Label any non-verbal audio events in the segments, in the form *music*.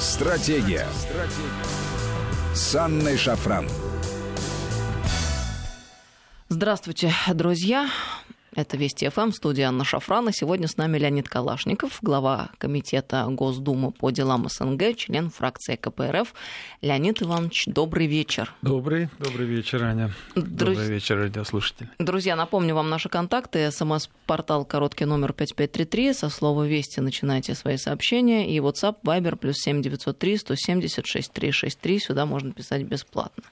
Стратегия. Стратегия. С Анной Шафран. Здравствуйте, друзья. Это Вести ФМ, студия Анна Шафрана. Сегодня с нами Леонид Калашников, глава Комитета Госдумы по делам СНГ, член фракции КПРФ. Леонид Иванович, добрый вечер. Добрый, добрый вечер, Аня. Друз... Добрый вечер, радиослушатели. Друзья, напомню вам наши контакты. СМС-портал короткий номер 5533. Со слова «Вести» начинайте свои сообщения. И WhatsApp, Viber, плюс 7903 170 6363. Сюда можно писать бесплатно.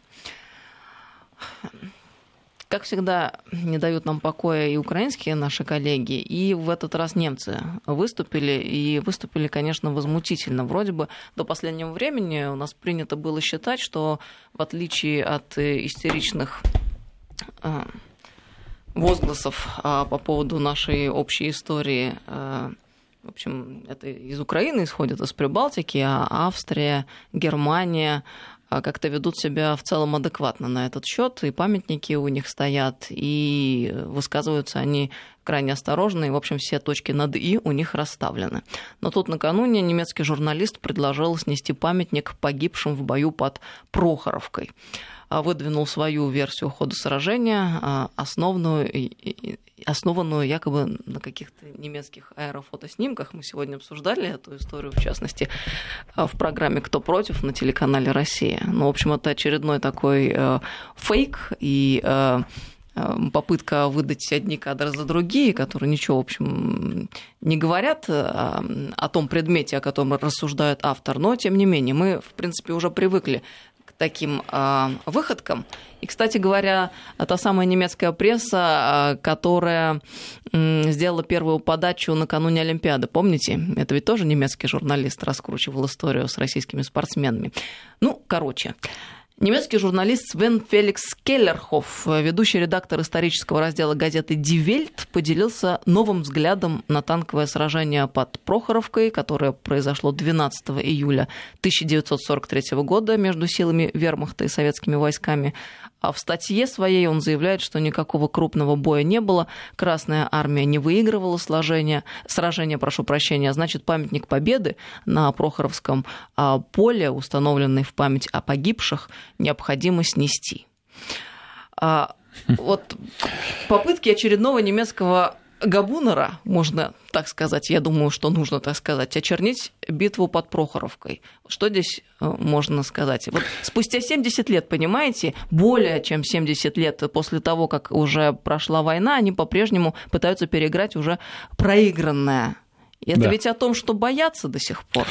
Как всегда, не дают нам покоя и украинские наши коллеги, и в этот раз немцы выступили, и выступили, конечно, возмутительно. Вроде бы до последнего времени у нас принято было считать, что в отличие от истеричных э, возгласов а, по поводу нашей общей истории, э, в общем, это из Украины исходит, из Прибалтики, а Австрия, Германия, как-то ведут себя в целом адекватно на этот счет, и памятники у них стоят, и высказываются они крайне осторожно, и, в общем, все точки над «и» у них расставлены. Но тут накануне немецкий журналист предложил снести памятник погибшим в бою под Прохоровкой выдвинул свою версию хода сражения, а, основную, основанную якобы на каких-то немецких аэрофотоснимках. Мы сегодня обсуждали эту историю, в частности, а, в программе «Кто против» на телеканале «Россия». Ну, в общем, это очередной такой э, фейк и э, э, попытка выдать одни кадры за другие, которые ничего, в общем, не говорят о том предмете, о котором рассуждает автор, но, тем не менее, мы, в принципе, уже привыкли таким э, выходкам. И, кстати говоря, та самая немецкая пресса, э, которая сделала первую подачу накануне Олимпиады, помните? Это ведь тоже немецкий журналист раскручивал историю с российскими спортсменами. Ну, короче. Немецкий журналист Свен Феликс Келлерхоф, ведущий редактор исторического раздела газеты «Die Welt», поделился новым взглядом на танковое сражение под Прохоровкой, которое произошло 12 июля 1943 года между силами вермахта и советскими войсками. А в статье своей он заявляет, что никакого крупного боя не было, Красная армия не выигрывала сложение, сражение, прошу прощения, значит, памятник Победы на Прохоровском а, поле, установленный в память о погибших, необходимо снести. А, вот *laughs* попытки очередного немецкого Габунера, можно так сказать, я думаю, что нужно так сказать, очернить битву под Прохоровкой. Что здесь э, можно сказать? Вот спустя 70 лет, понимаете, более чем 70 лет после того, как уже прошла война, они по-прежнему пытаются переиграть уже проигранное. И это да. ведь о том, что боятся до сих пор.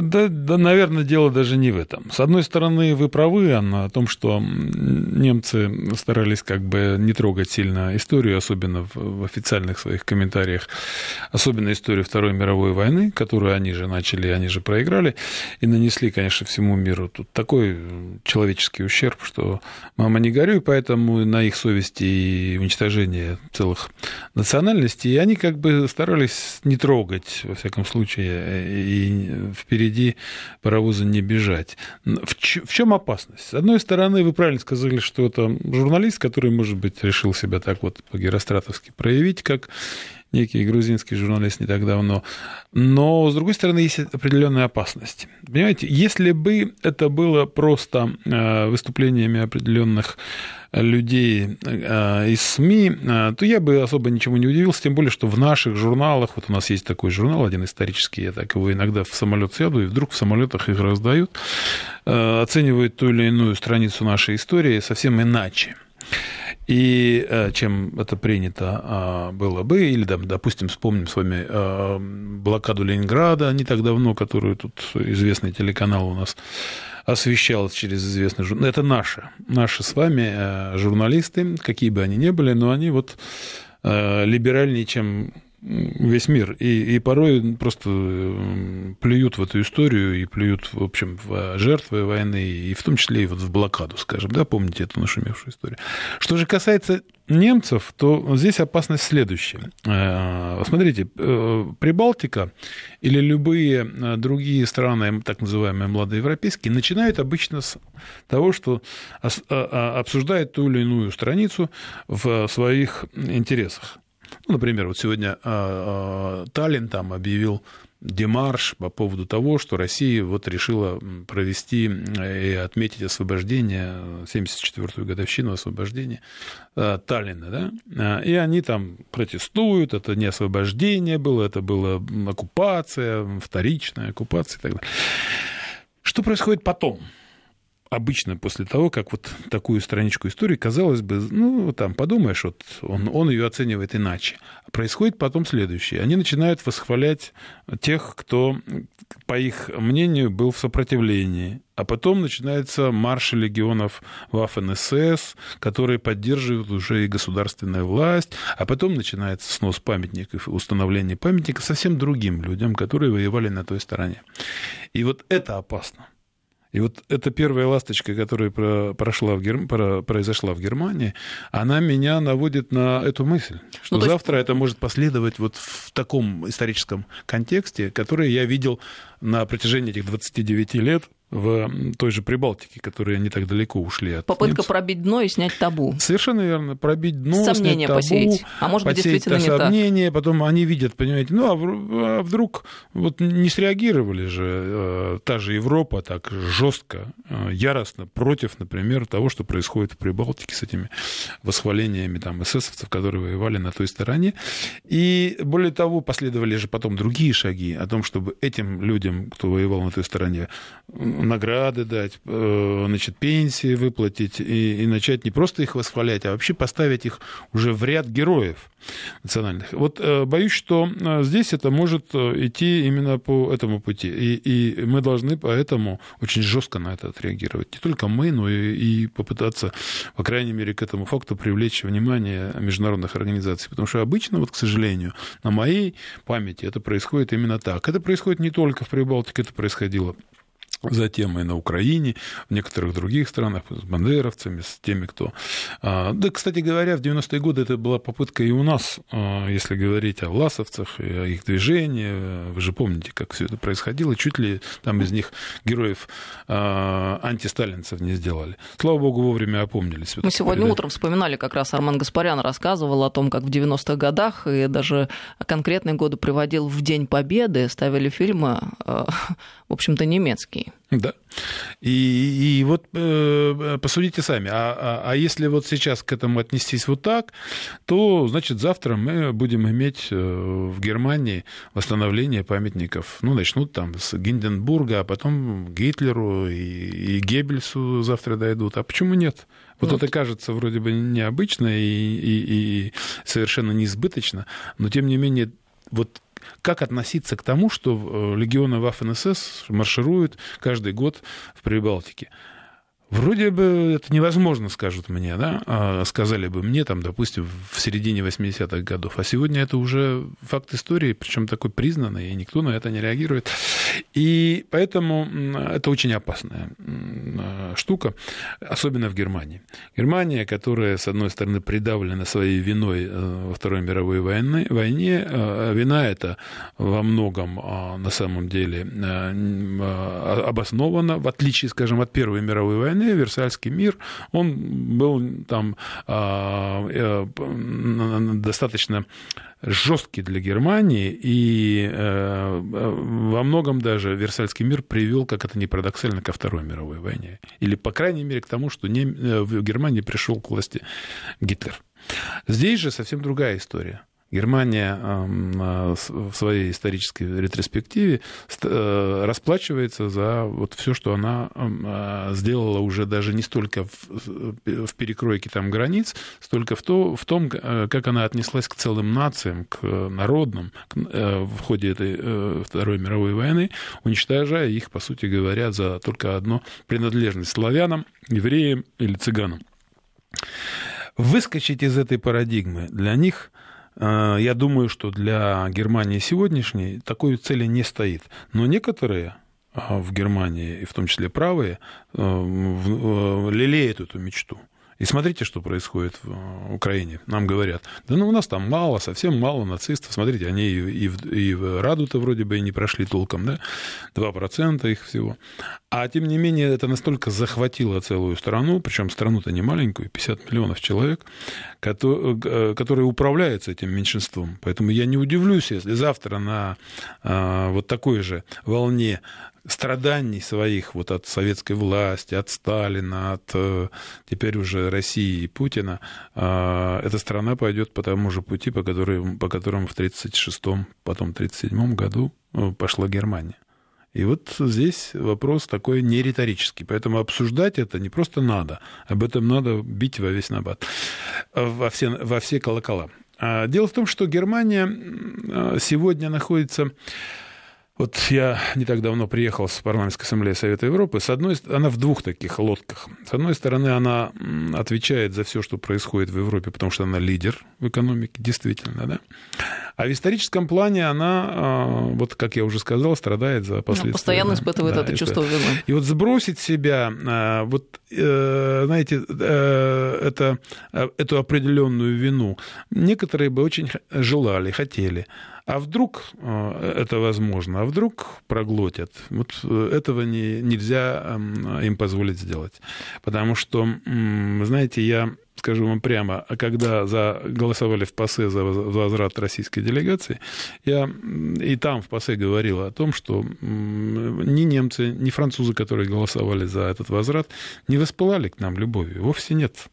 Да, да, наверное, дело даже не в этом. С одной стороны, вы правы, Анна, о том, что немцы старались как бы не трогать сильно историю, особенно в официальных своих комментариях, особенно историю Второй мировой войны, которую они же начали, они же проиграли, и нанесли, конечно, всему миру тут такой человеческий ущерб, что мама не горюй, поэтому на их совести и уничтожение целых национальностей, и они как бы старались не трогать, во всяком случае, и впереди впереди паровоза не бежать. В, в чем опасность? С одной стороны, вы правильно сказали, что это журналист, который, может быть, решил себя так вот по-геростратовски проявить, как некий грузинский журналист не так давно. Но, с другой стороны, есть определенная опасность. Понимаете, если бы это было просто э, выступлениями определенных людей э, из СМИ, э, то я бы особо ничего не удивился, тем более, что в наших журналах, вот у нас есть такой журнал, один исторический, я так его иногда в самолет сяду, и вдруг в самолетах их раздают, оценивают ту или иную страницу нашей истории совсем иначе. И э, чем это принято было бы, или, допустим, вспомним с вами э, блокаду Ленинграда не так давно, которую тут известный телеканал у нас освещал через известный журнал. Это наши, наши с вами э, журналисты, какие бы они ни были, но они вот либеральнее, чем весь мир. И, и порой просто плюют в эту историю и плюют, в общем, в жертвы войны, и в том числе и вот в блокаду, скажем, да, помните эту нашумевшую историю. Что же касается немцев, то здесь опасность следующая. Э, смотрите, э, Прибалтика или любые э, другие страны, так называемые младоевропейские, начинают обычно с того, что обсуждают ту или иную страницу в своих интересах. Ну, например, вот сегодня э, э, Таллин там объявил демарш по поводу того, что Россия вот решила провести и отметить освобождение, 74-ю годовщину освобождения э, Таллина, да, и они там протестуют, это не освобождение было, это была оккупация, вторичная оккупация и так далее. Что происходит потом? Обычно после того, как вот такую страничку истории, казалось бы, ну, там, подумаешь, вот он, он ее оценивает иначе. Происходит потом следующее. Они начинают восхвалять тех, кто, по их мнению, был в сопротивлении. А потом начинается марш легионов Waffen-СС, которые поддерживают уже и государственная власть. А потом начинается снос памятников, установление памятника совсем другим людям, которые воевали на той стороне. И вот это опасно. И вот эта первая ласточка, которая прошла в Гер... произошла в Германии, она меня наводит на эту мысль, что ну, завтра есть... это может последовать вот в таком историческом контексте, который я видел на протяжении этих 29 лет в той же Прибалтике, которые не так далеко ушли от Попытка немцев. пробить дно и снять табу. Совершенно верно. Пробить дно, Сомнения снять табу, посеять. А может быть, действительно не сомнения, так. потом они видят, понимаете, ну, а, а вдруг вот не среагировали же э, та же Европа так жестко, э, яростно против, например, того, что происходит в Прибалтике с этими восхвалениями там эсэсовцев, которые воевали на той стороне. И более того, последовали же потом другие шаги о том, чтобы этим людям, кто воевал на той стороне, награды дать, э, значит, пенсии выплатить и, и начать не просто их восхвалять, а вообще поставить их уже в ряд героев национальных. Вот э, боюсь, что э, здесь это может идти именно по этому пути. И, и мы должны поэтому очень жестко на это отреагировать. Не только мы, но и, и попытаться, по крайней мере, к этому факту привлечь внимание международных организаций. Потому что обычно, вот, к сожалению, на моей памяти это происходит именно так. Это происходит не только в Прибалтике, это происходило затем и на Украине, в некоторых других странах, с бандеровцами, с теми, кто... А, да, кстати говоря, в 90-е годы это была попытка и у нас, а, если говорить о власовцах и о их движении. Вы же помните, как все это происходило. Чуть ли там из них героев а, антисталинцев не сделали. Слава богу, вовремя опомнились. Мы сегодня утром вспоминали, как раз Арман Гаспарян рассказывал о том, как в 90-х годах, и даже конкретные годы приводил в День Победы, ставили фильмы, в общем-то, немецкие. Да. И, и вот э, посудите сами, а, а, а если вот сейчас к этому отнестись вот так, то, значит, завтра мы будем иметь э, в Германии восстановление памятников. Ну, начнут там с Гинденбурга, а потом Гитлеру и, и Геббельсу завтра дойдут. А почему нет? Вот ну, это кажется вроде бы необычно и, и, и совершенно неизбыточно, но тем не менее вот как относиться к тому, что э, легионы Waffen-СС маршируют каждый год в Прибалтике? Вроде бы это невозможно, скажут мне, да, а сказали бы мне, там, допустим, в середине 80-х годов. А сегодня это уже факт истории, причем такой признанный, и никто на это не реагирует. И поэтому это очень опасная штука, особенно в Германии. Германия, которая, с одной стороны, придавлена своей виной э, во Второй мировой войне, войне э, вина эта во многом а, на самом деле э, обоснована, в отличие, скажем, от Первой мировой войны, войны, Версальский мир, он был там а, э, достаточно жесткий для Германии, и э, во многом даже Версальский мир привел, как это не парадоксально, ко Второй мировой войне. Или, по крайней мере, к тому, что не, э, в Германии пришел к власти Гитлер. Здесь же совсем другая история. Германия а, в своей исторической ретроспективе э, расплачивается за вот все, что она а, сделала уже даже не столько в перекройке там границ, столько в, то, в том, э, как она отнеслась к целым нациям, к народным э, в ходе этой Второй мировой войны, уничтожая их, по сути говоря, за только одно принадлежность славянам, евреям или цыганам. Выскочить из этой парадигмы для них – Э, я думаю, что для Германии сегодняшней такой цели не стоит. Но некоторые э, в Германии, и в том числе правые, э, лелеют эту мечту. И смотрите, что происходит в э, Украине. Нам говорят, да ну у нас там мало, совсем мало нацистов. Смотрите, они и, в, и в Раду-то вроде бы и не прошли толком, да? 2% их всего. А тем не менее, это настолько захватило целую страну, причем страну-то не маленькую, 50 миллионов человек, э, которые управляются этим меньшинством. Поэтому я не удивлюсь, если завтра на э, вот такой же волне страданий своих вот от советской власти, от Сталина, от э, теперь уже России и Путина, э, эта страна пойдет по тому же пути, по, которой, по которому в 1936-м, потом 1937 году э, пошла Германия. И вот здесь вопрос такой не риторический. Поэтому обсуждать это не просто надо, об этом надо бить во весь набат, во все, во все колокола. А дело в том, что Германия сегодня находится вот я не так давно приехал с парламентской ассамблеи Совета Европы. С одной она в двух таких лодках. С одной стороны, она отвечает за все, что происходит в Европе, потому что она лидер в экономике, действительно, да. А в историческом плане она, а, вот как я уже сказал, страдает за последствия. Постоянно испытывает да, это чувство вины. И вот сбросить себя, а, вот, э, знаете, э, это, э, эту определенную вину некоторые бы очень желали, хотели. А вдруг э, это возможно, а вдруг проглотят. Вот э, этого не, нельзя им позволить сделать. Потому что, знаете, я скажу вам прямо, когда за, голосовали в ПАСЕ за возврат российской делегации, я и там в ПАСЕ говорил о том, что ни немцы, ни французы, которые голосовали за этот возврат, не воспылали к нам любовью. Вовсе нет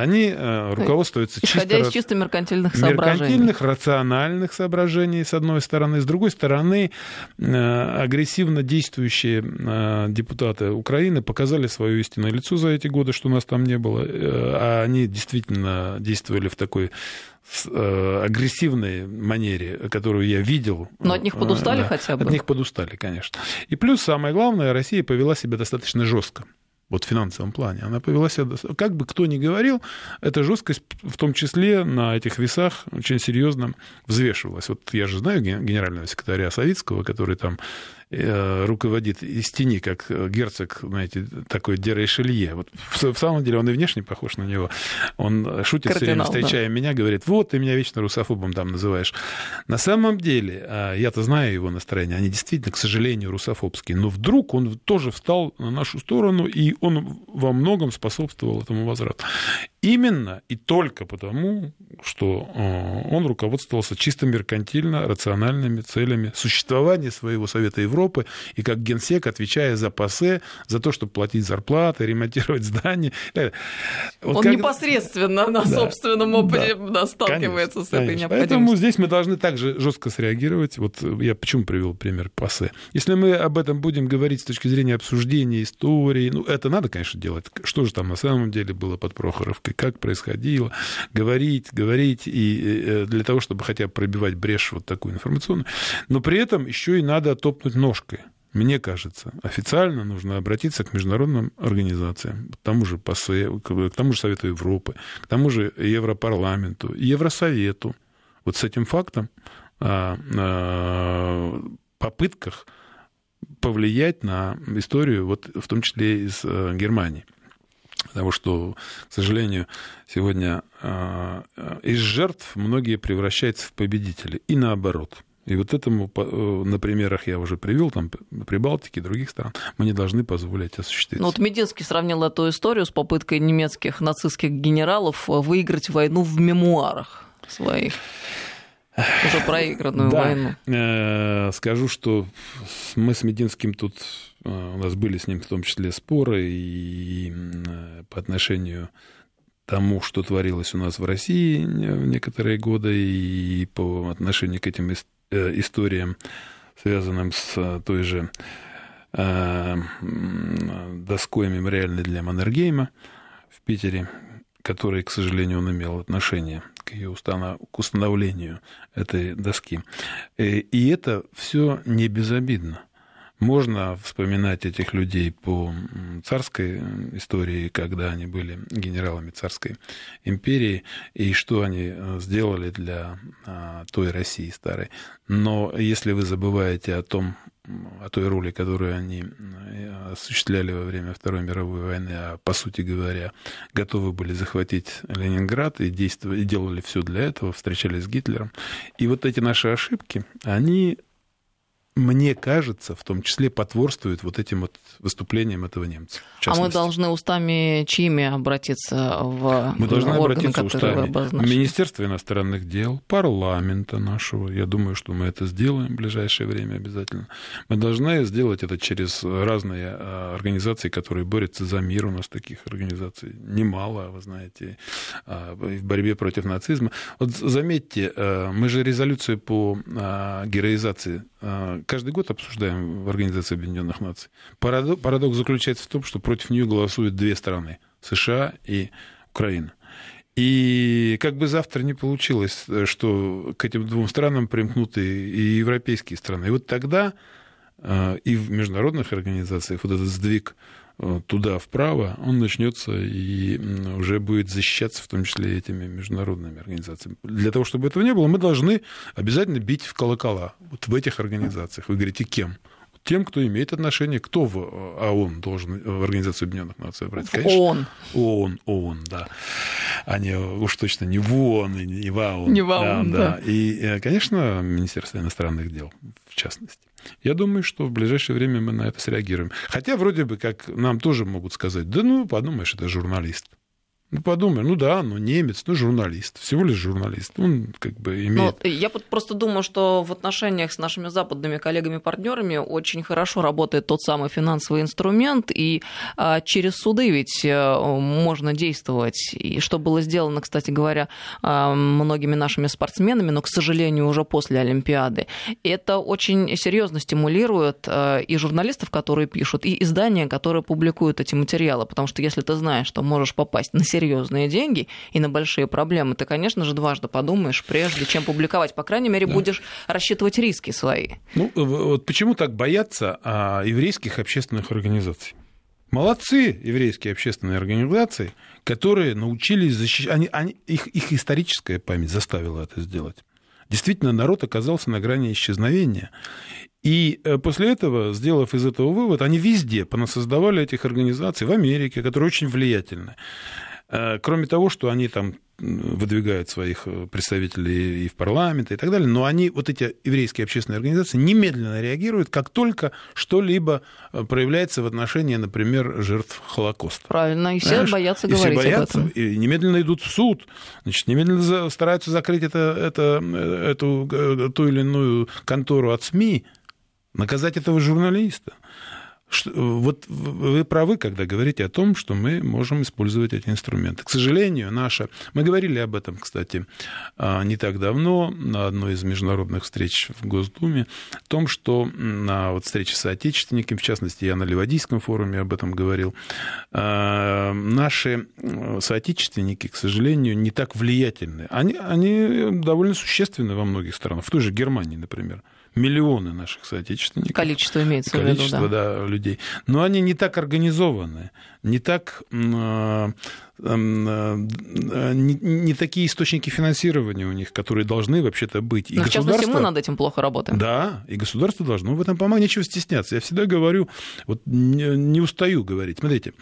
они э, руководствуются Исходя чисто, из чисто меркантильных соображений. Меркантильных, рациональных соображений, с одной стороны. С другой стороны, э, агрессивно действующие э, депутаты Украины показали свое истинное лицо за эти годы, что у нас там не было. А они действительно действовали в такой агрессивной манере, которую я видел. Но от них подустали хотя бы? От них подустали, конечно. И плюс, самое главное, Россия повела себя достаточно жестко вот в финансовом плане. Она повела себя, как бы кто ни говорил, эта жесткость в том числе на этих весах очень серьезно взвешивалась. Вот я же знаю генерального секретаря Савицкого, который там руководит из тени, как герцог, знаете, такой Дерейшелье. Вот в, в самом деле он и внешне похож на него. Он шутит все время, встречая да. меня, говорит, вот, ты меня вечно русофобом там называешь. На самом деле, а, я-то знаю его настроение, они действительно, к сожалению, русофобские. Но вдруг он тоже встал на нашу сторону, и он во многом способствовал этому возврату. Именно и только потому, что э, он руководствовался чисто меркантильно рациональными целями существования своего Совета Европы и как генсек, отвечая за ПАСЕ, за то, чтобы платить зарплаты, *laughs* ремонтировать здания. Вот он как... непосредственно на да, собственном опыте да, сталкивается конечно, с этой конечно. необходимостью. Поэтому здесь мы должны также жестко среагировать. Вот я почему привел пример ПАСЕ. Если мы об этом будем говорить с точки зрения обсуждения истории, ну, это надо, конечно, делать. Что же там на самом деле было под Прохоровкой? И как происходило, говорить, говорить, и э, для того, чтобы хотя бы пробивать брешь вот такую информационную. Но при этом еще и надо топнуть ножкой. Мне кажется, официально нужно обратиться к международным организациям, к тому же ПАСЕ, к тому же Совету Европы, к тому же Европарламенту, Евросовету. Вот с этим фактом о попытках повлиять на историю, вот в том числе из э, Германии. Потому что, к сожалению, сегодня а, из жертв многие превращаются в победителей. И наоборот. И вот этому э, на примерах я уже привел, там, Прибалтики и других стран, мы не должны позволять осуществить. Ну, вот Мединский сравнил эту историю с попыткой немецких нацистских генералов выиграть войну в мемуарах своих. Уже проигранную да. войну. Э, скажу, что мы с Мединским тут Э, у нас были с ним в том числе споры и э, по отношению тому, что творилось у нас в России в некоторые годы, и по отношению к этим э, историям, связанным с той же доской мемориальной для Маннергейма в Питере, который, к сожалению, он имел отношение к ее установлению этой доски. И это все не безобидно. Можно вспоминать этих людей по царской истории, когда они были генералами царской империи, и что они э, сделали для а, той России старой. Но если вы забываете о том, о той роли, которую они э, осуществляли во время Второй мировой войны, а по сути говоря, готовы были захватить Ленинград и, действовали, и делали все для этого, встречались с Гитлером. И вот эти наши ошибки, они мне кажется, в том числе потворствует вот этим вот выступлениям этого немца. А мы должны устами чьими обратиться в Мы должны органы, обратиться устами Министерства иностранных дел, парламента нашего. Я думаю, что мы это сделаем в ближайшее время обязательно. Мы должны сделать это через разные а, организации, которые борются за мир. У нас таких организаций немало, вы знаете, а, в борьбе против нацизма. Вот заметьте, а, мы же резолюцию по героизации каждый год обсуждаем в Организации Объединенных Наций. Парадокс, заключается в том, что против нее голосуют две страны США и Украина. И как бы завтра не получилось, что к этим двум странам примкнуты и европейские страны. И вот тогда э, и в международных организациях вот этот сдвиг э, туда вправо, он начнется и уже будет защищаться в том числе этими международными организациями. Для того, чтобы этого не было, мы должны обязательно бить в колокола вот в этих организациях. Вы говорите, кем? тем, кто имеет отношение, кто в ООН должен, в Организацию Объединенных Наций обратиться? Конечно, ООН. ООН, ООН, да. А не, уж точно не в ООН, и не в ООН. Не в ООН, да, да. да. И, э, конечно, Министерство иностранных дел, в частности. Я думаю, что в ближайшее время мы на это среагируем. Хотя вроде бы как нам тоже могут сказать, да ну, подумаешь, это журналист. Ну, подумай, ну да, ну немец, ну журналист, всего лишь журналист. Он как бы имеет... Ну, я просто думаю, что в отношениях с нашими западными коллегами-партнерами очень хорошо работает тот самый финансовый инструмент, и а, через суды ведь а, можно действовать. И что было сделано, кстати говоря, а, многими нашими спортсменами, но, к сожалению, уже после Олимпиады. Это очень серьезно стимулирует а, и журналистов, которые пишут, и издания, которые публикуют эти материалы, потому что если ты знаешь, что можешь попасть на серьезные деньги и на большие проблемы, ты, конечно же, дважды подумаешь, прежде чем публиковать. По крайней мере, да. будешь рассчитывать риски свои. Ну, вот почему так боятся а, еврейских общественных организаций? Молодцы еврейские общественные организации, которые научились защищать... Они, они, их, их историческая память заставила это сделать. Действительно, народ оказался на грани исчезновения. И э, после этого, сделав из этого вывод, они везде понасоздавали этих организаций, в Америке, которые очень влиятельны. Э, кроме того, что они там выдвигают своих э, представителей и в парламент и так далее, но они, вот эти еврейские общественные организации, немедленно реагируют, как только что-либо э, проявляется в отношении, например, жертв Холокоста. Правильно, и все Знаешь? боятся и говорить все боятся, об этом. И немедленно идут в суд, значит, немедленно стараются закрыть это, это, эту ту или иную контору от СМИ, наказать этого журналиста. Что, вот вы правы, когда говорите о том, что мы можем использовать эти инструменты. К сожалению, наша... Мы говорили об этом, кстати, а, не так давно на одной из международных встреч в Госдуме, о том, что на вот встрече с отечественниками, в частности, я на Ливадийском форуме об этом говорил, а, наши соотечественники, к сожалению, не так влиятельны. Они, они довольно существенны во многих странах, в той же Германии, например миллионы наших соотечественников. Количество имеется количество, в виду, да. да, людей. Но они не так организованы, не так э, э, не, не такие источники финансирования у них, которые должны вообще-то быть. И Но, в частности, мы над этим плохо работаем. Да, и государство должно в этом помогать. Нечего стесняться. Я всегда говорю, вот не, не устаю говорить. Смотрите,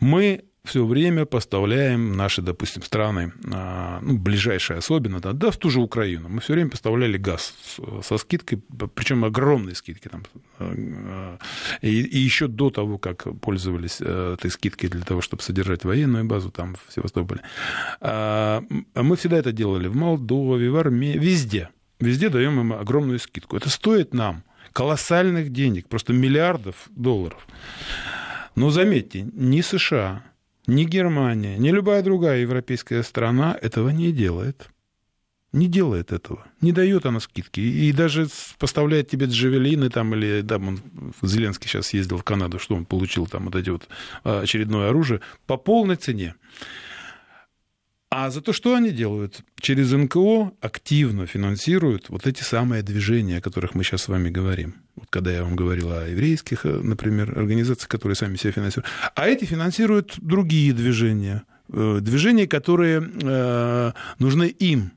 мы все время поставляем наши, допустим, страны, а, ну, ближайшие особенно, да, да, в ту же Украину, мы все время поставляли газ со скидкой, причем огромные скидки там, а, и, и еще до того, как пользовались э, этой скидкой для того, чтобы содержать военную базу там в Севастополе. А, мы всегда это делали в Молдове, в Армении, везде. Везде даем им огромную скидку. Это стоит нам колоссальных денег, просто миллиардов долларов. Но заметьте, ни США, ни Германия, ни любая другая европейская страна этого не делает. Не делает этого. Не дает она скидки. И даже поставляет тебе джавелины там, или да, он, Зеленский сейчас ездил в Канаду, что он получил там вот эти вот а, очередное оружие по полной цене. А за то, что они делают? Через НКО активно финансируют вот эти самые движения, о которых мы сейчас с вами говорим. Вот когда я вам говорил о еврейских, э, например, организациях, которые сами себя финансируют. А эти финансируют другие движения. Э, движения, которые э, нужны им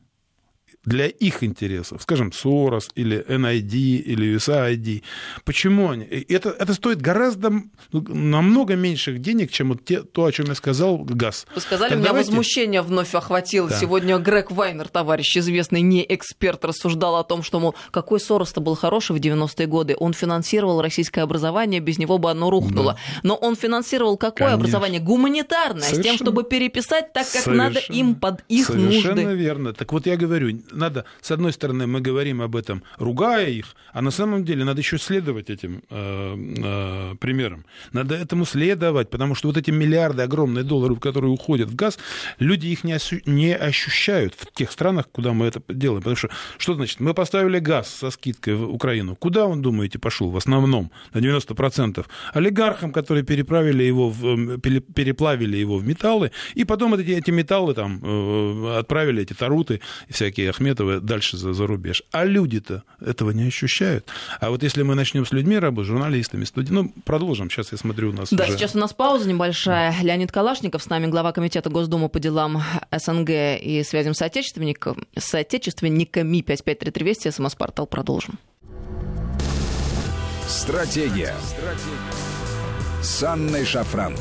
для их интересов, скажем, Сорос или NID или USAID. Почему они? Это, это стоит гораздо, ну, намного меньших денег, чем вот те, то, о чем я сказал, газ. Вы сказали, так меня давайте... возмущение вновь охватило. Да. Сегодня Грег Вайнер, товарищ известный не эксперт, рассуждал о том, что, мол, какой Сорос-то был хороший в 90-е годы. Он финансировал российское образование, без него бы оно рухнуло. Да. Но он финансировал какое Конечно. образование? Гуманитарное, Совершенно. с тем, чтобы переписать так, как Совершенно. надо им под их Совершенно нужды. Совершенно верно. Так вот я говорю, надо, с одной стороны, мы говорим об этом, ругая их, а на самом деле надо еще следовать этим э, э, примерам. Надо этому следовать, потому что вот эти миллиарды огромные долларов, которые уходят в газ, люди их не, осу- не ощущают в тех странах, куда мы это делаем. Потому что, что значит? Мы поставили газ со скидкой в Украину. Куда, он, думаете, пошел в основном на 90%? Олигархам, которые переправили его в, переплавили его в металлы, и потом эти, эти металлы там э, отправили, эти таруты всякие Ахметовы дальше за, за рубеж. А люди-то этого не ощущают. А вот если мы начнем с людьми работать, журналистами, студентами, ну, продолжим. Сейчас я смотрю у нас Да, уже... сейчас у нас пауза небольшая. Леонид Калашников с нами, глава комитета Госдумы по делам СНГ и связям с отечественниками. С отечественниками 5533 Вести, СМС-портал. Продолжим. Стратегия. Стратегия. С Анной Шафран.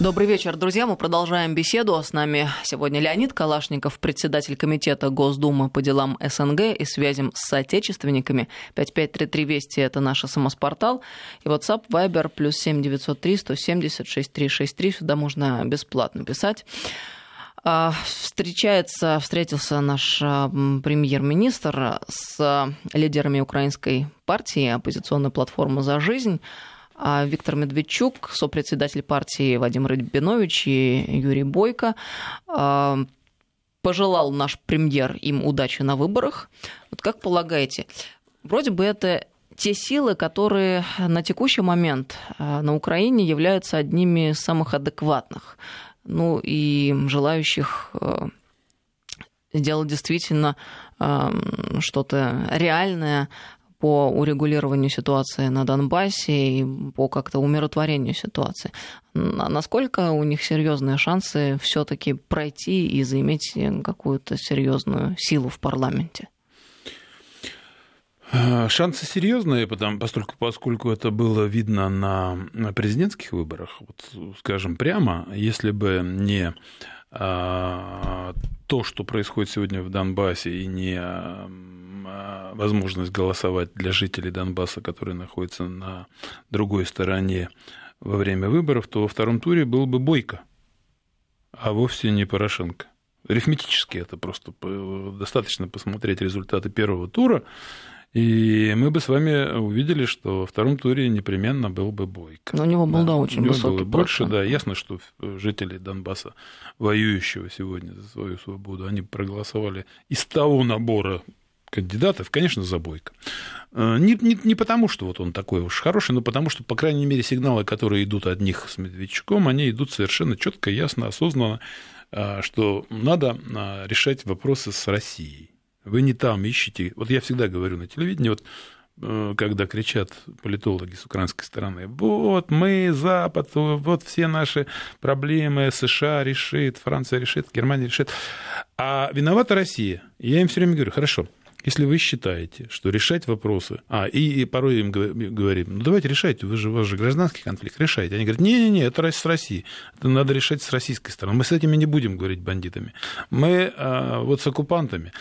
Добрый вечер, друзья. Мы продолжаем беседу. С нами сегодня Леонид Калашников, председатель комитета Госдумы по делам СНГ и связям с соотечественниками. 5533 Вести – это наш СМС-портал. И WhatsApp, Viber, плюс 7903 170 6363. Сюда можно бесплатно писать. А, встречается, встретился наш а, премьер-министр с лидерами украинской партии оппозиционной платформы «За жизнь». А Виктор Медведчук, сопредседатель партии Вадим Рыбинович и Юрий Бойко. А, пожелал наш премьер им удачи на выборах. Вот как полагаете, вроде бы это те силы, которые на текущий момент а, на Украине являются одними из самых адекватных, ну и желающих сделать действительно что-то реальное по урегулированию ситуации на Донбассе и по как-то умиротворению ситуации. Насколько у них серьезные шансы все-таки пройти и заиметь какую-то серьезную силу в парламенте? А, шансы серьезные, потому, поскольку, поскольку это было видно на, президентских выборах. Вот, скажем прямо, если бы не а, то, что происходит сегодня в Донбассе, и не возможность голосовать для жителей Донбасса, которые находятся на другой стороне во время выборов, то во втором туре был бы Бойко, а вовсе не Порошенко. Арифметически это просто достаточно посмотреть результаты первого тура, и мы бы с вами увидели, что во втором туре непременно был бы Бойко. Но у него был, да, да очень у него высокий было больше, да. Ясно, что жители Донбасса, воюющего сегодня за свою свободу, они проголосовали из того набора кандидатов, конечно, за Бойко. Э, не, не, не потому, что вот он такой уж хороший, но потому, что, по крайней мере, сигналы, которые идут от них с Медведчуком, они идут совершенно четко, ясно, осознанно, э, что надо э, решать вопросы с Россией. Вы не там ищете. Вот я всегда говорю на телевидении, вот когда кричат политологи с украинской стороны, вот мы, Запад, вот все наши проблемы США решит, Франция решит, Германия решит, а виновата Россия. Я им все время говорю, хорошо, если вы считаете, что решать вопросы... А, и, и порой им говорим, ну давайте решайте, вы же, у вас же гражданский конфликт, решайте. Они говорят, не-не-не, это с Россией, это надо решать с российской стороны. Мы с этими не будем говорить бандитами. Мы а, вот с оккупантами.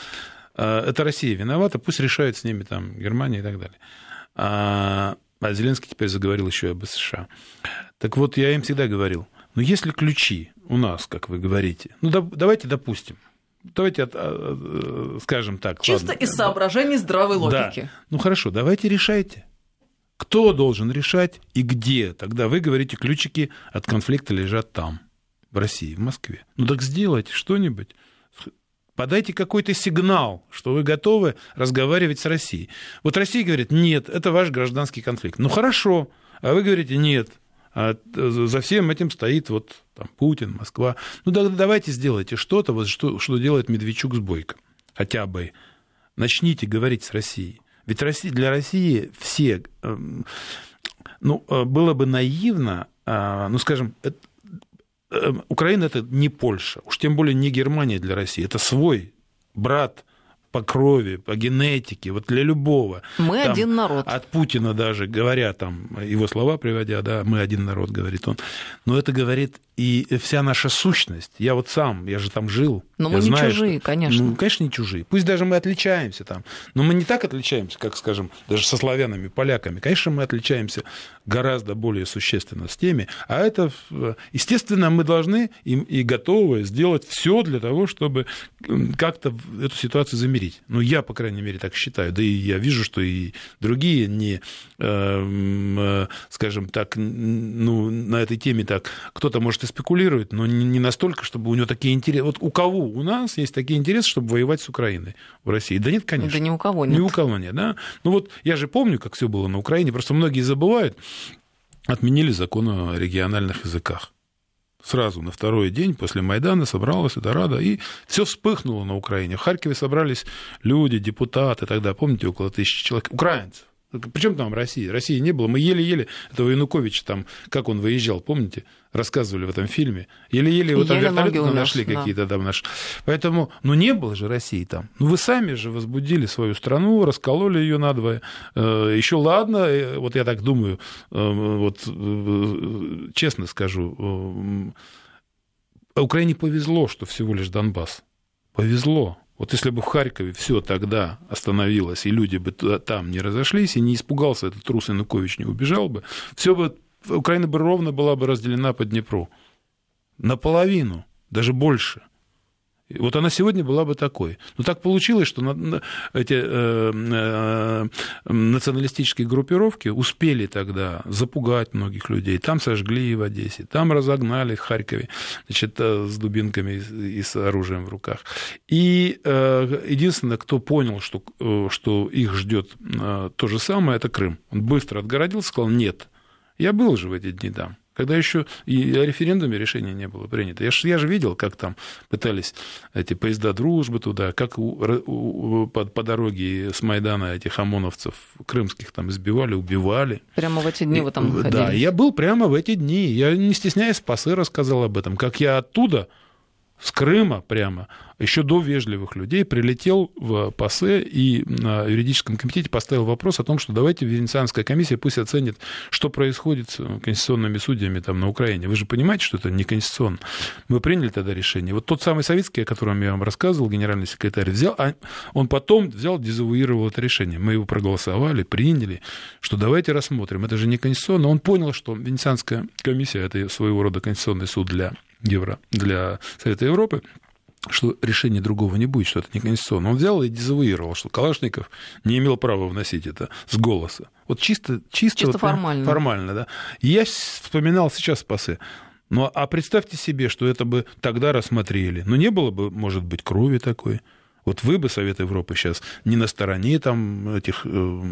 А, это Россия виновата, пусть решают с ними там Германия и так далее. А, а Зеленский теперь заговорил еще об США. Так вот, я им всегда говорил, ну если ключи у нас, как вы говорите, ну да, давайте допустим, Давайте от, а, скажем так. Чисто ладно. из соображений здравой логики. Да. Ну хорошо, давайте решайте. Кто должен решать и где? Тогда вы говорите, ключики от конфликта лежат там, в России, в Москве. Ну так сделайте что-нибудь. Подайте какой-то сигнал, что вы готовы разговаривать с Россией. Вот Россия говорит, нет, это ваш гражданский конфликт. Ну хорошо, а вы говорите, нет, а за всем этим стоит вот там, Путин, Москва. Ну, да, давайте сделайте что-то, вот что, что делает Медведчук с Бойко. Хотя бы начните говорить с Россией. Ведь Россия, для России все... Эм, ну, э, было бы наивно, а, ну, скажем, э, Украина это не Польша, уж тем более не Германия для России, это свой брат по крови, по генетике, вот для любого. Мы там, один народ. От Путина даже, говоря там, его слова приводя, да, мы один народ, говорит он. Но это говорит и вся наша сущность. Я вот сам, я же там жил. Но мы знаю, не чужие, что... конечно. Ну, конечно, не чужие. Пусть даже мы отличаемся там. Но мы не так отличаемся, как, скажем, даже со славянами, поляками. Конечно, мы отличаемся гораздо более существенно с теми. А это, естественно, мы должны и, и готовы сделать все для того, чтобы как-то эту ситуацию замерить. Ну, я, по крайней мере, так считаю. Да и я вижу, что и другие не, эм, э, скажем так, ну, на этой теме так, кто-то может спекулирует, но не настолько, чтобы у него такие интересы. Вот у кого у нас есть такие интересы, чтобы воевать с Украиной в России? Да нет, конечно. Да ни у кого нет. Ни у кого нет, да. Ну вот я же помню, как все было на Украине, просто многие забывают. Отменили закон о региональных языках. Сразу на второй день после Майдана собралась эта рада, и все вспыхнуло на Украине. В Харькове собрались люди, депутаты тогда, помните, около тысячи человек, украинцев. Причем там Россия? России не было. Мы еле-еле этого Януковича, там, как он выезжал, помните? Рассказывали в этом фильме. Еле-еле его там вертолеты нашли да. какие-то там наши. Поэтому, ну, не было же России там. Ну, вы сами же возбудили свою страну, раскололи ее надвое. Э, Еще ладно, э, вот я так думаю, э, вот честно скажу, Украине повезло, что всего лишь Донбасс. Повезло. Вот если бы в Харькове все тогда остановилось, и люди бы там не разошлись, и не испугался этот трус Янукович, не убежал бы, все бы, Украина бы ровно была бы разделена по Днепру. Наполовину, даже больше. Вот она сегодня была бы такой. Но так получилось, что эти э, э, националистические группировки успели тогда запугать многих людей. Там сожгли в Одессе, там разогнали в Харькове значит, э, с дубинками и с оружием в руках. И единственное, кто понял, что, что их ждет то же самое, это Крым. Он быстро отгородился, сказал, нет, я был же в эти дни там когда еще и о референдуме решение не было принято. Я же, я же видел, как там пытались эти поезда дружбы туда, как у, у, по, по дороге с Майдана этих ОМОНовцев крымских там избивали, убивали. Прямо в эти дни вы там находились? Да, я был прямо в эти дни. Я, не стесняясь, пасы рассказал об этом, как я оттуда с Крыма прямо, еще до вежливых людей, прилетел в ПАСЕ и на юридическом комитете поставил вопрос о том, что давайте Венецианская комиссия пусть оценит, что происходит с конституционными судьями там на Украине. Вы же понимаете, что это не конституционно. Мы приняли тогда решение. Вот тот самый советский, о котором я вам рассказывал, генеральный секретарь, взял, а он потом взял, дезавуировал это решение. Мы его проголосовали, приняли, что давайте рассмотрим. Это же не конституционно. Он понял, что Венецианская комиссия – это своего рода конституционный суд для евро для Совета Европы, что решения другого не будет, что это не конституционно. Он взял и дезавуировал, что Калашников не имел права вносить это с голоса. Вот чисто, чисто, чисто вот, формально. формально, да. я вспоминал сейчас пасы. Ну, а представьте себе, что это бы тогда рассмотрели. Но не было бы, может быть, крови такой. Вот вы бы, Совет Европы, сейчас не на стороне там этих э,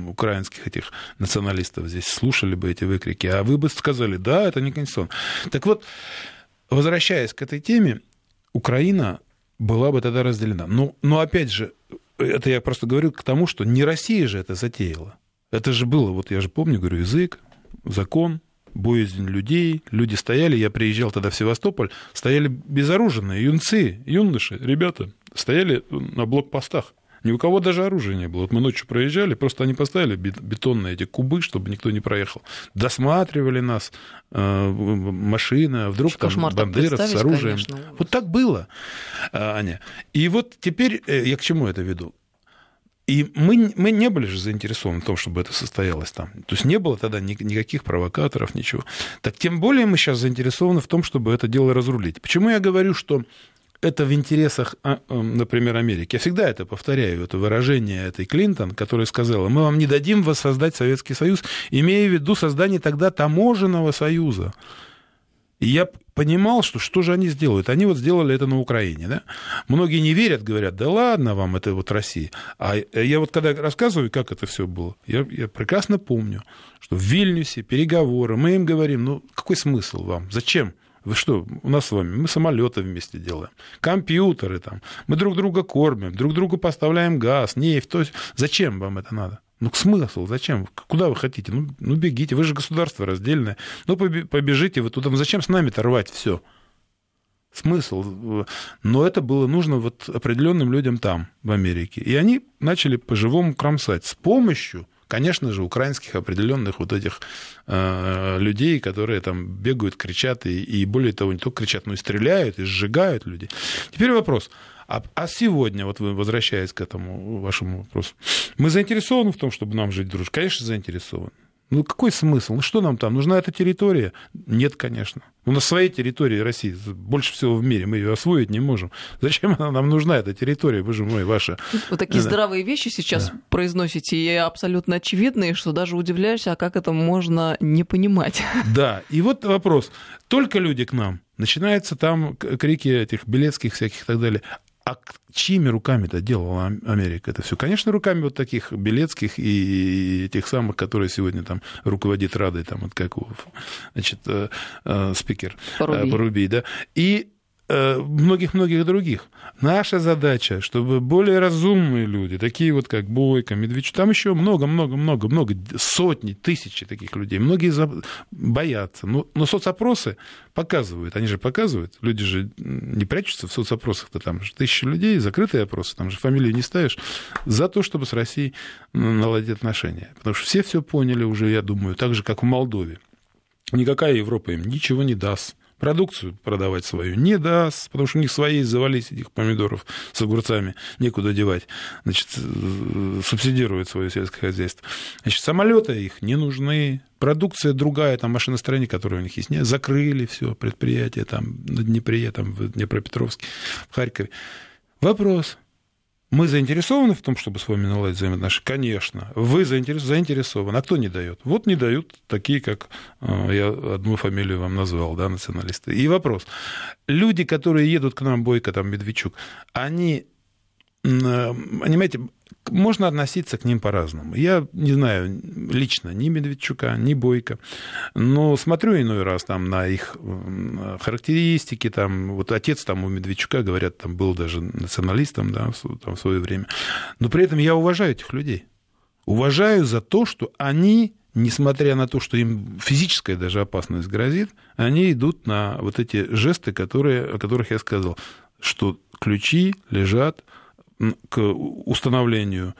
украинских этих националистов здесь слушали бы эти выкрики, а вы бы сказали, да, это не конституционно. Так вот, возвращаясь к этой теме, Украина была бы тогда разделена. Но, но опять же, это я просто говорю к тому, что не Россия же это затеяла. Это же было, вот я же помню, говорю, язык, закон, боязнь людей, люди стояли, я приезжал тогда в Севастополь, стояли безоруженные, юнцы, юноши, ребята, стояли на блокпостах. Ни у кого даже оружия не было. Вот мы ночью проезжали, просто они поставили бетонные эти кубы, чтобы никто не проехал. Досматривали нас, э, машина, вдруг там бандера с оружием. Конечно. Вот так было, э, Аня. И вот теперь э, я к чему это веду? И мы, мы не были же заинтересованы в том, чтобы это состоялось там. То есть не было тогда никаких провокаторов, ничего. Так тем более мы сейчас заинтересованы в том, чтобы это дело разрулить. Почему я говорю, что это в интересах, а, эм, например, Америки. Я всегда это повторяю, это выражение этой Клинтон, которая сказала, мы вам не дадим воссоздать Советский Союз, имея в виду создание тогда таможенного союза. И я понимал, что что же они сделают. Они вот сделали это на Украине. Да? Многие не верят, говорят, да ладно вам, это вот Россия. А я вот когда рассказываю, как это все было, я, я прекрасно помню, что в Вильнюсе переговоры, мы им говорим, ну какой смысл вам, зачем? Вы что, у нас с вами, мы самолеты вместе делаем, компьютеры там, мы друг друга кормим, друг другу поставляем газ, нефть. То есть зачем вам это надо? Ну, смысл, зачем? Куда вы хотите? Ну, ну бегите, вы же государство раздельное. Ну, побежите вы туда. Ну, зачем с нами-то рвать все? смысл. Но это было нужно вот определенным людям там, в Америке. И они начали по-живому кромсать с помощью конечно же, украинских определенных вот этих э, людей, которые там бегают, кричат, и, и более того, не только кричат, но и стреляют, и сжигают людей. Теперь вопрос. А, а сегодня, вот вы возвращаясь к этому вашему вопросу, мы заинтересованы в том, чтобы нам жить дружно? Конечно, заинтересованы. Ну, какой смысл? Ну, что нам там? Нужна эта территория? Нет, конечно. У нас своей территории России больше всего в мире, мы ее освоить не можем. *laughs* Зачем она нам нужна, эта территория, боже мой, ваша? Вы такие да. здравые вещи сейчас да. произносите, и абсолютно очевидные, что даже удивляешься, а как это можно не понимать. *laughs* Да, и вот вопрос. Только люди к нам. Начинаются там крики этих Белецких всяких и так далее. А чьими руками это делала Америка это все? Конечно, руками вот таких Белецких и тех самых, которые сегодня там руководит Радой, там, вот как значит, э, э, спикер Порубий. Порубий, да. И Э, многих-многих других. Наша задача, чтобы более разумные люди, такие вот как Бойко, Медведчук, там еще много-много-много-много, сотни, тысячи таких людей, многие боятся. Но, но соцопросы показывают, они же показывают, люди же не прячутся в соцопросах-то, там же тысячи людей, закрытые опросы, там же фамилию не ставишь, за то, чтобы с Россией наладить отношения. Потому что все все поняли уже, я думаю, так же, как в Молдове. Никакая Европа им ничего не даст продукцию продавать свою не даст, потому что у них свои завались этих помидоров с огурцами, некуда девать, значит, э, субсидируют свое сельское хозяйство. Значит, самолеты их не нужны, продукция другая, там машиностроение, которое у них есть, не, закрыли все предприятия там на Днепре, там в Днепропетровске, в Харькове. Вопрос, мы заинтересованы в том, чтобы с вами наладить взаимоотношения? Конечно. Вы заинтересованы. А кто не дает? Вот не дают такие, как э, я одну фамилию вам назвал, да, националисты. И вопрос. Люди, которые едут к нам, Бойко, там, Медведчук, они Э, понимаете, можно относиться к ним по-разному. Я не знаю лично ни Медведчука, ни Бойко, но смотрю иной раз там на их характеристики, там, вот отец там у Медведчука, говорят, там был даже националистом, да, там, в свое время, но при этом я уважаю этих людей. Уважаю за то, что они несмотря на то, что им физическая даже опасность грозит, они идут на вот эти жесты, которые, о которых я сказал, что ключи лежат к установлению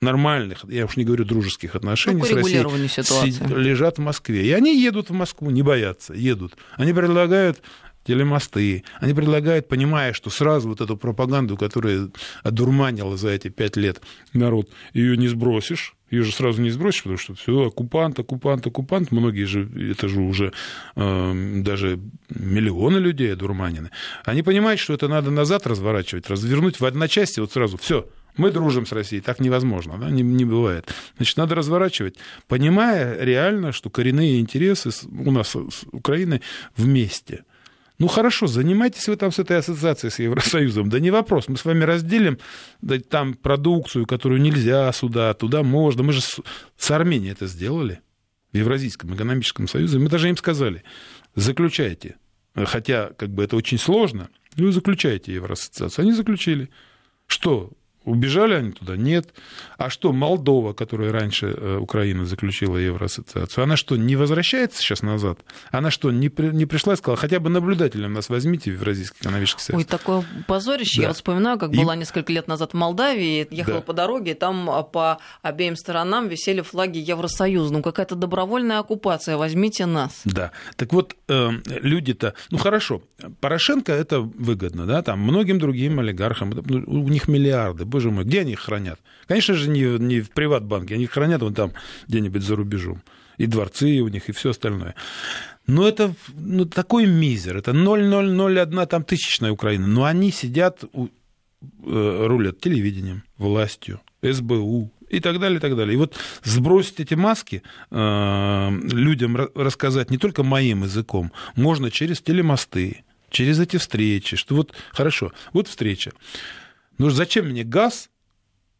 нормальных, я уж не говорю дружеских отношений ну, с Россией, ситуации. лежат в Москве. И они едут в Москву, не боятся, едут. Они предлагают телемосты. Они предлагают, понимая, что сразу вот эту пропаганду, которая одурманила за эти пять лет народ, ее не сбросишь, ее же сразу не сбросишь, потому что все, оккупант, оккупант, оккупант. Многие же, это же уже э, даже миллионы людей одурманены. Они понимают, что это надо назад разворачивать, развернуть в одночасье, вот сразу, все, мы дружим с Россией, так невозможно, да? не, не бывает. Значит, надо разворачивать, понимая реально, что коренные интересы у нас с Украиной вместе – ну хорошо, занимайтесь вы там с этой ассоциацией, с Евросоюзом. Да не вопрос, мы с вами разделим да, там продукцию, которую нельзя сюда, туда можно. Мы же с, с Арменией это сделали в Евразийском экономическом союзе. Мы даже им сказали, заключайте. Хотя как бы это очень сложно, ну заключайте Евроассоциацию. Они заключили. Что, Убежали они туда? Нет. А что, Молдова, которая раньше э, Украина заключила Евроассоциацию, она что, не возвращается сейчас назад? Она что, не, при, не пришла и сказала, хотя бы наблюдателем нас возьмите в Евразийский экономический союз? Ой, такое позорище. Да. Я вот вспоминаю, как и... была несколько лет назад в Молдавии, ехала да. по дороге, и там а, по обеим сторонам висели флаги Евросоюза. Ну, какая-то добровольная оккупация, возьмите нас. Да. Так вот, э, люди-то... Ну, хорошо, Порошенко это выгодно, да, там многим другим олигархам, ну, у них миллиарды боже мой, где они их хранят? Конечно же, не, не в приватбанке, они их хранят вон там где-нибудь за рубежом. И дворцы у них, и все остальное. Но это ну, такой мизер, это 0,001 там тысячная Украина. Но они сидят, э, рулят телевидением, властью, СБУ, и так далее, и так далее. И вот сбросить эти маски э, людям рассказать не только моим языком, можно через телемосты, через эти встречи, что вот хорошо, вот встреча. Ну зачем мне газ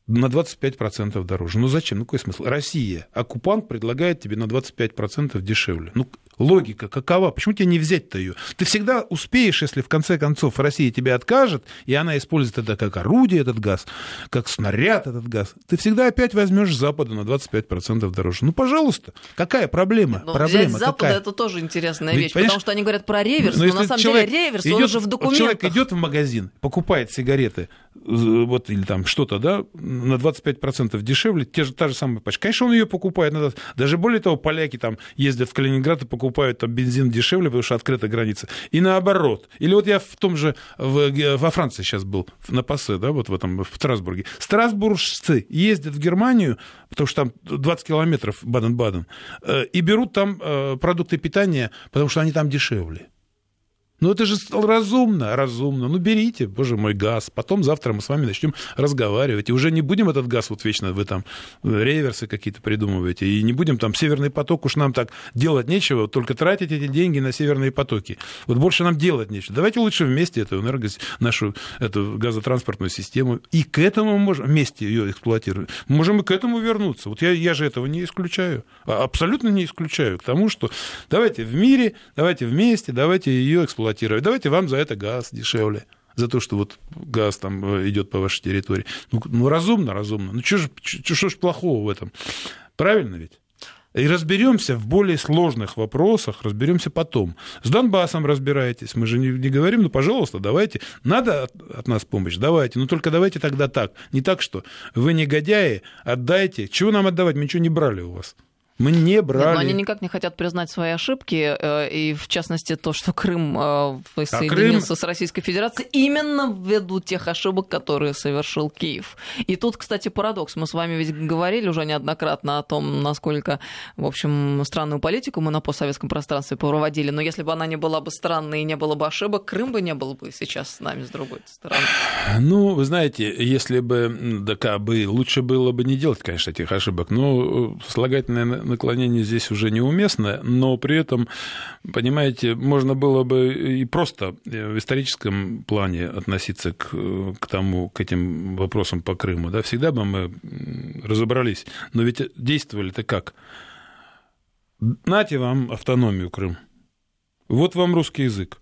на 25% дороже? Ну зачем? Ну какой смысл? Россия, оккупант предлагает тебе на 25% дешевле. Ну Логика какова? Почему тебе не взять-то ее? Ты всегда успеешь, если в конце концов Россия тебя откажет, и она использует это как орудие, этот газ, как снаряд этот газ, ты всегда опять возьмешь Запада на 25% дороже. Ну, пожалуйста, какая проблема? Но проблема взять Запада какая? это тоже интересная Ведь, вещь, понимаешь, потому что они говорят про реверс, но но, если на самом деле реверс, идет, он уже в документах. Человек идет в магазин, покупает сигареты, вот или там что-то, да, на 25% дешевле, те же, та же самая пачка. Конечно, он ее покупает. Даже более того, поляки там ездят в Калининград и покупают там бензин дешевле, потому что открыта граница. И наоборот. Или вот я в том же, в, во Франции сейчас был, на Пассе, да, вот в этом, в Страсбурге. Страсбуржцы ездят в Германию, потому что там 20 километров Баден-Баден, э, и берут там э, продукты питания, потому что они там дешевле. Ну, это же разумно, разумно. Ну, берите, боже мой, газ. Потом завтра мы с вами начнем разговаривать. И уже не будем этот газ вот вечно вы там э, реверсы какие-то придумываете. И не будем там Северный поток, уж нам так делать нечего, только тратить эти деньги на Северные потоки. Вот больше нам делать нечего. Давайте лучше вместе эту энерго... нашу эту газотранспортную систему и к этому можем вместе ее эксплуатировать. Можем и к этому вернуться. Вот я, я же этого не исключаю. А, абсолютно не исключаю. К тому, что давайте в мире, давайте вместе, давайте ее эксплуатировать эксплуатировать. Давайте вам за это газ дешевле за то, что вот газ там э, идет по вашей территории. Ну, ну разумно, разумно. Ну, что же, что ж плохого в этом? Правильно ведь? И разберемся в более сложных вопросах, разберемся потом. С Донбассом разбирайтесь. Мы же не, не говорим, ну, пожалуйста, давайте. Надо от, от нас помощь, давайте. Но только давайте тогда так. Не так, что вы негодяи, отдайте. Чего нам отдавать? Мы ничего не брали у вас. Мы не брали. Нет, но они никак не хотят признать свои ошибки, э, и в частности то, что Крым э, соединился а Крым... с Российской Федерацией именно ввиду тех ошибок, которые совершил Киев. И тут, кстати, парадокс. Мы с вами ведь говорили уже неоднократно о том, насколько, в общем, странную политику мы на постсоветском пространстве проводили. Но если бы она не была бы странной и не было бы ошибок, Крым бы не был бы сейчас с нами с другой стороны. Ну, вы знаете, если бы, да, бы, лучше было бы не делать, конечно, этих ошибок. Но слагательное наклонение здесь уже неуместно, но при этом, понимаете, можно было бы и просто в историческом плане относиться к, к тому, к этим вопросам по Крыму. Да, всегда бы мы разобрались. Но ведь действовали-то как? Нате вам автономию Крым. Вот вам русский язык.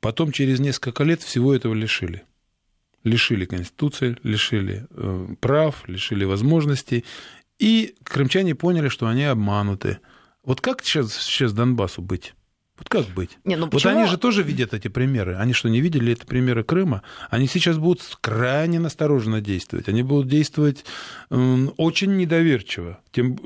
Потом через несколько лет всего этого лишили лишили Конституции, лишили э, прав, лишили возможностей. И крымчане поняли, что они обмануты. Вот как сейчас, сейчас Донбассу быть? Вот как быть? Не, ну вот они же тоже видят эти примеры. Они что, не видели это примеры Крыма? Они сейчас будут крайне настороженно действовать. Они будут действовать очень недоверчиво. Тем,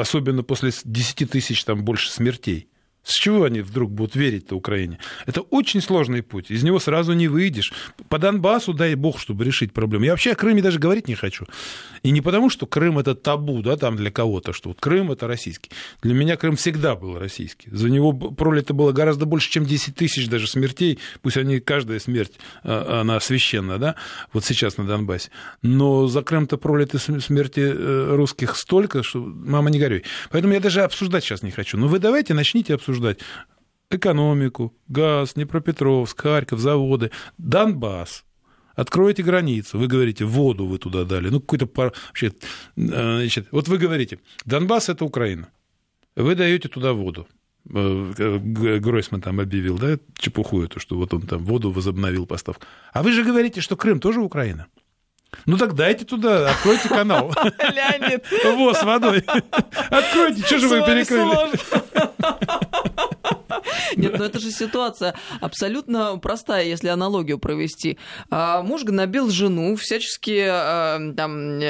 особенно после 10 тысяч там больше смертей. С чего они вдруг будут верить-то Украине? Это очень сложный путь. Из него сразу не выйдешь. По Донбассу, дай бог, чтобы решить проблему. Я вообще о Крыме даже говорить не хочу. И не потому, что Крым это табу, да, там для кого-то, что вот Крым это российский. Для меня Крым всегда был российский. За него пролито было гораздо больше, чем 10 тысяч даже смертей. Пусть они, каждая смерть, а, она священна, да, вот сейчас на Донбассе. Но за Крым-то пролиты смерти э, русских столько, что мама не горюй. Поэтому я даже обсуждать сейчас не хочу. Но вы давайте начните обсуждать обсуждать экономику, газ, Днепропетровск, Харьков, заводы, Донбасс. Откройте границу. Вы говорите, воду вы туда дали. Ну, какой-то... Вообще, э, значит, вот вы говорите, Донбасс – это Украина. Вы даете туда воду. Э, Гройсман там объявил, да, чепуху эту, что вот он там воду возобновил поставку. А вы же говорите, что Крым тоже Украина. Ну так дайте туда, откройте канал. *laughs* Леонид. Во, с водой. Откройте, что же вы перекрыли? Нет, ну это же ситуация абсолютно простая, если аналогию провести. А, муж гнобил жену, всячески а, там,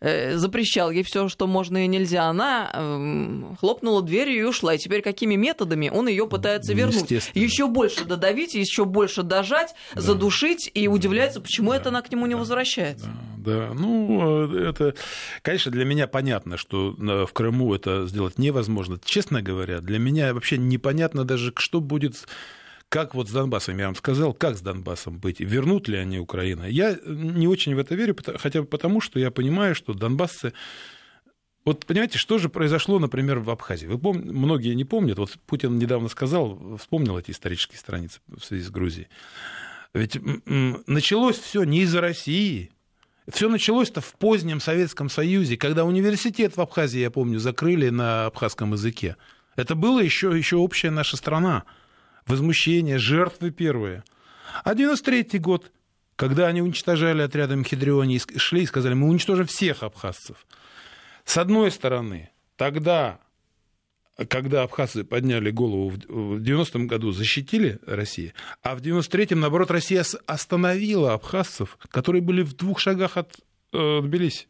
э, запрещал ей все, что можно и нельзя. Она эм, хлопнула дверью и ушла. И теперь какими методами он ее пытается вернуть? Еще больше додавить, еще больше дожать, да. задушить и удивляется, почему да. это она к нему не возвращается. Да, да. ну это, конечно, для меня понятно, что в Крыму это сделать невозможно. Честно говоря, для меня вообще непонятно даже, что будет как вот с Донбассом, я вам сказал, как с Донбассом быть, вернут ли они Украину. Я не очень в это верю, хотя бы потому, что я понимаю, что донбассцы... Вот понимаете, что же произошло, например, в Абхазии? Вы пом... Многие не помнят, вот Путин недавно сказал, вспомнил эти исторические страницы в связи с Грузией. Ведь началось все не из-за России, все началось-то в позднем Советском Союзе, когда университет в Абхазии, я помню, закрыли на абхазском языке. Это было еще, еще общая наша страна. Возмущение, жертвы первые. А 93 год, когда они уничтожали отряды Мхидриони, шли и сказали, мы уничтожим всех абхазцев. С одной стороны, тогда когда абхазцы подняли голову в 90-м году, защитили Россию, а в 93-м, наоборот, Россия остановила абхазцев, которые были в двух шагах от э, Тбилиси.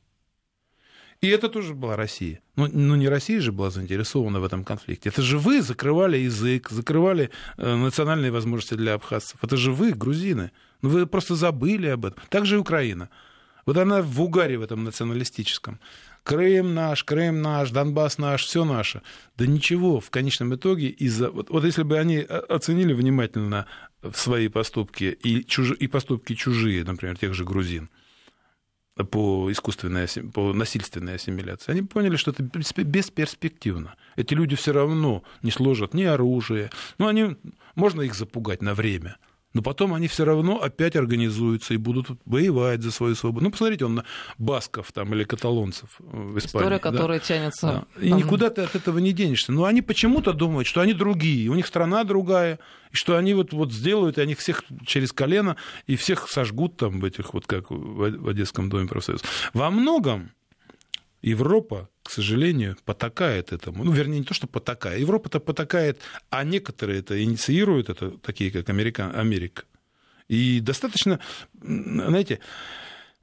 И это тоже была Россия. Но, но не Россия же была заинтересована в этом конфликте. Это же вы закрывали язык, закрывали э, национальные возможности для абхазцев. Это же вы, грузины. Ну вы просто забыли об этом. Так же и Украина. Вот она в угаре в этом националистическом. Крым наш, Крым наш, Донбасс наш, все наше. Да ничего, в конечном итоге, из-за... Вот, вот если бы они оценили внимательно свои поступки и, чуж... и поступки чужие, например, тех же грузин, по искусственной, по насильственной ассимиляции, они поняли, что это бесперспективно. Эти люди все равно не сложат ни оружие, ну, они, можно их запугать на время – но потом они все равно опять организуются и будут воевать за свою свободу. Ну, посмотрите, он на басков там или каталонцев в Испании. История, которая да? тянется. Да. И никуда ты от этого не денешься. Но они почему-то думают, что они другие, у них страна другая, и что они вот, вот сделают, и они всех через колено, и всех сожгут там в этих, вот как в Одесском доме профсоюза. Во многом Европа, к сожалению, потакает этому. Ну, вернее, не то, что потакает. Европа-то потакает, а некоторые это инициируют, это такие, как Америка. Америка. И достаточно, знаете,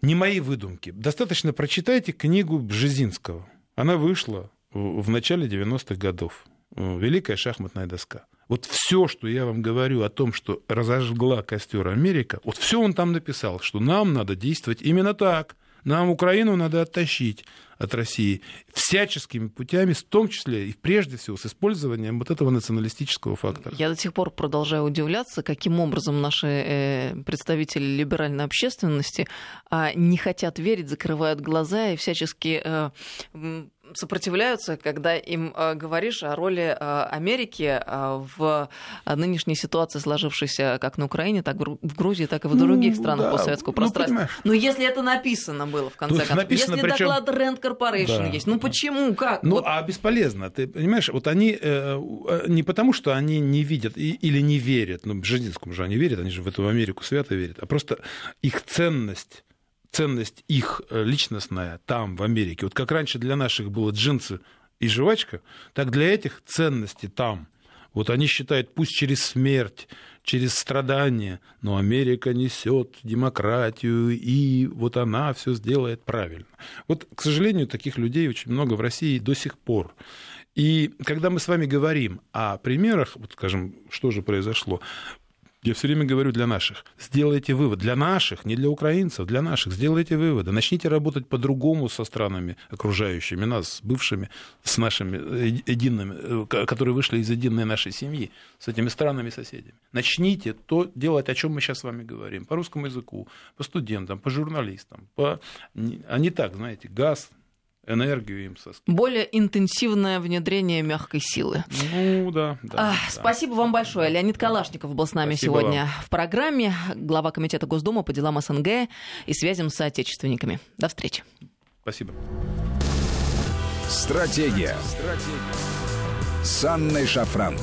не мои выдумки. Достаточно прочитайте книгу Бжезинского. Она вышла в начале 90-х годов. Великая шахматная доска. Вот все, что я вам говорю о том, что разожгла костер Америка, вот все он там написал, что нам надо действовать именно так. Нам Украину надо оттащить от России всяческими путями, в том числе и прежде всего с использованием вот этого националистического фактора. Я до сих пор продолжаю удивляться, каким образом наши э, представители либеральной общественности а, не хотят верить, закрывают глаза и всячески э, сопротивляются, когда им э, говоришь о роли э, Америки э, в нынешней ситуации, сложившейся как на Украине, так в Грузии, так и в других ну, странах да. постсоветского ну, пространства. Ну, Но если это написано было, в конце концов, написано, если причем... доклад Rand Corporation да. есть, ну почему, как? Ну, вот. а бесполезно, ты понимаешь, вот они не потому, что они не видят или не верят, ну, Бжезинскому же они верят, они же в эту Америку свято верят, а просто их ценность ценность их э, личностная там, в Америке, вот как раньше для наших было джинсы и жвачка, так для этих ценности там. Вот они считают, пусть через смерть, через страдания, но Америка несет демократию, и вот она все сделает правильно. Вот, к сожалению, таких людей очень много в России до сих пор. И когда мы с вами говорим о примерах, вот скажем, что же произошло, я все время говорю для наших. Сделайте вывод. Для наших, не для украинцев, для наших. Сделайте выводы. Начните работать по-другому со странами окружающими нас, бывшими, с нашими э, едиными, э, которые вышли из единой нашей семьи, с этими странами соседями. Начните то делать, о чем мы сейчас с вами говорим. По русскому языку, по студентам, по журналистам. По... А не так, знаете, газ, энергию им соскидывать. Более интенсивное внедрение мягкой силы. Ну да. да, а, да. Спасибо вам большое. Леонид Калашников был с нами спасибо сегодня вам. в программе. Глава Комитета Госдумы по делам СНГ и связям с отечественниками. До встречи. Спасибо. Стратегия. Стратегия. С Анной Шафран.